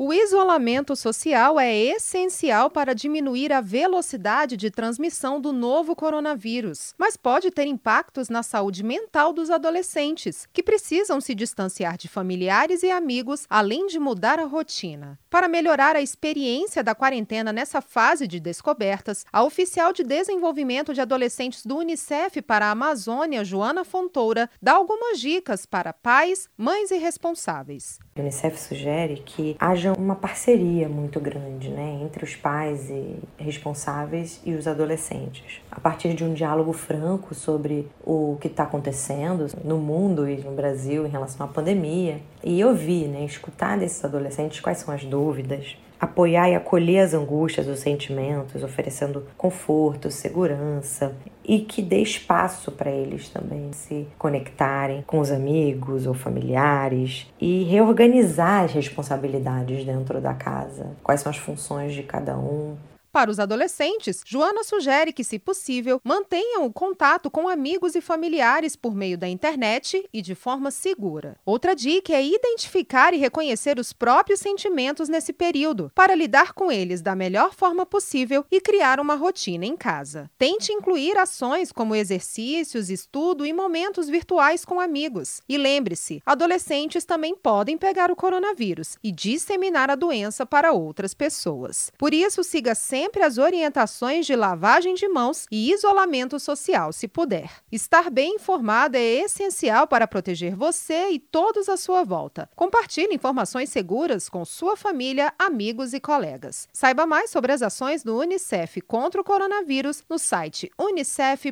O isolamento social é essencial para diminuir a velocidade de transmissão do novo coronavírus, mas pode ter impactos na saúde mental dos adolescentes, que precisam se distanciar de familiares e amigos, além de mudar a rotina. Para melhorar a experiência da quarentena nessa fase de descobertas, a oficial de desenvolvimento de adolescentes do Unicef para a Amazônia, Joana Fontoura, dá algumas dicas para pais, mães e responsáveis. O Unicef sugere que haja uma parceria muito grande né, entre os pais e responsáveis e os adolescentes. A partir de um diálogo franco sobre o que está acontecendo no mundo e no Brasil em relação à pandemia. E ouvir, né, escutar desses adolescentes quais são as dúvidas, apoiar e acolher as angústias, os sentimentos, oferecendo conforto, segurança e que dê espaço para eles também se conectarem com os amigos ou familiares e reorganizar as responsabilidades dentro da casa. Quais são as funções de cada um, para os adolescentes, Joana sugere que, se possível, mantenham o contato com amigos e familiares por meio da internet e de forma segura. Outra dica é identificar e reconhecer os próprios sentimentos nesse período, para lidar com eles da melhor forma possível e criar uma rotina em casa. Tente incluir ações como exercícios, estudo e momentos virtuais com amigos. E lembre-se, adolescentes também podem pegar o coronavírus e disseminar a doença para outras pessoas. Por isso, siga sempre sempre as orientações de lavagem de mãos e isolamento social, se puder. Estar bem informada é essencial para proteger você e todos à sua volta. Compartilhe informações seguras com sua família, amigos e colegas. Saiba mais sobre as ações do Unicef contra o coronavírus no site unicef.org.br.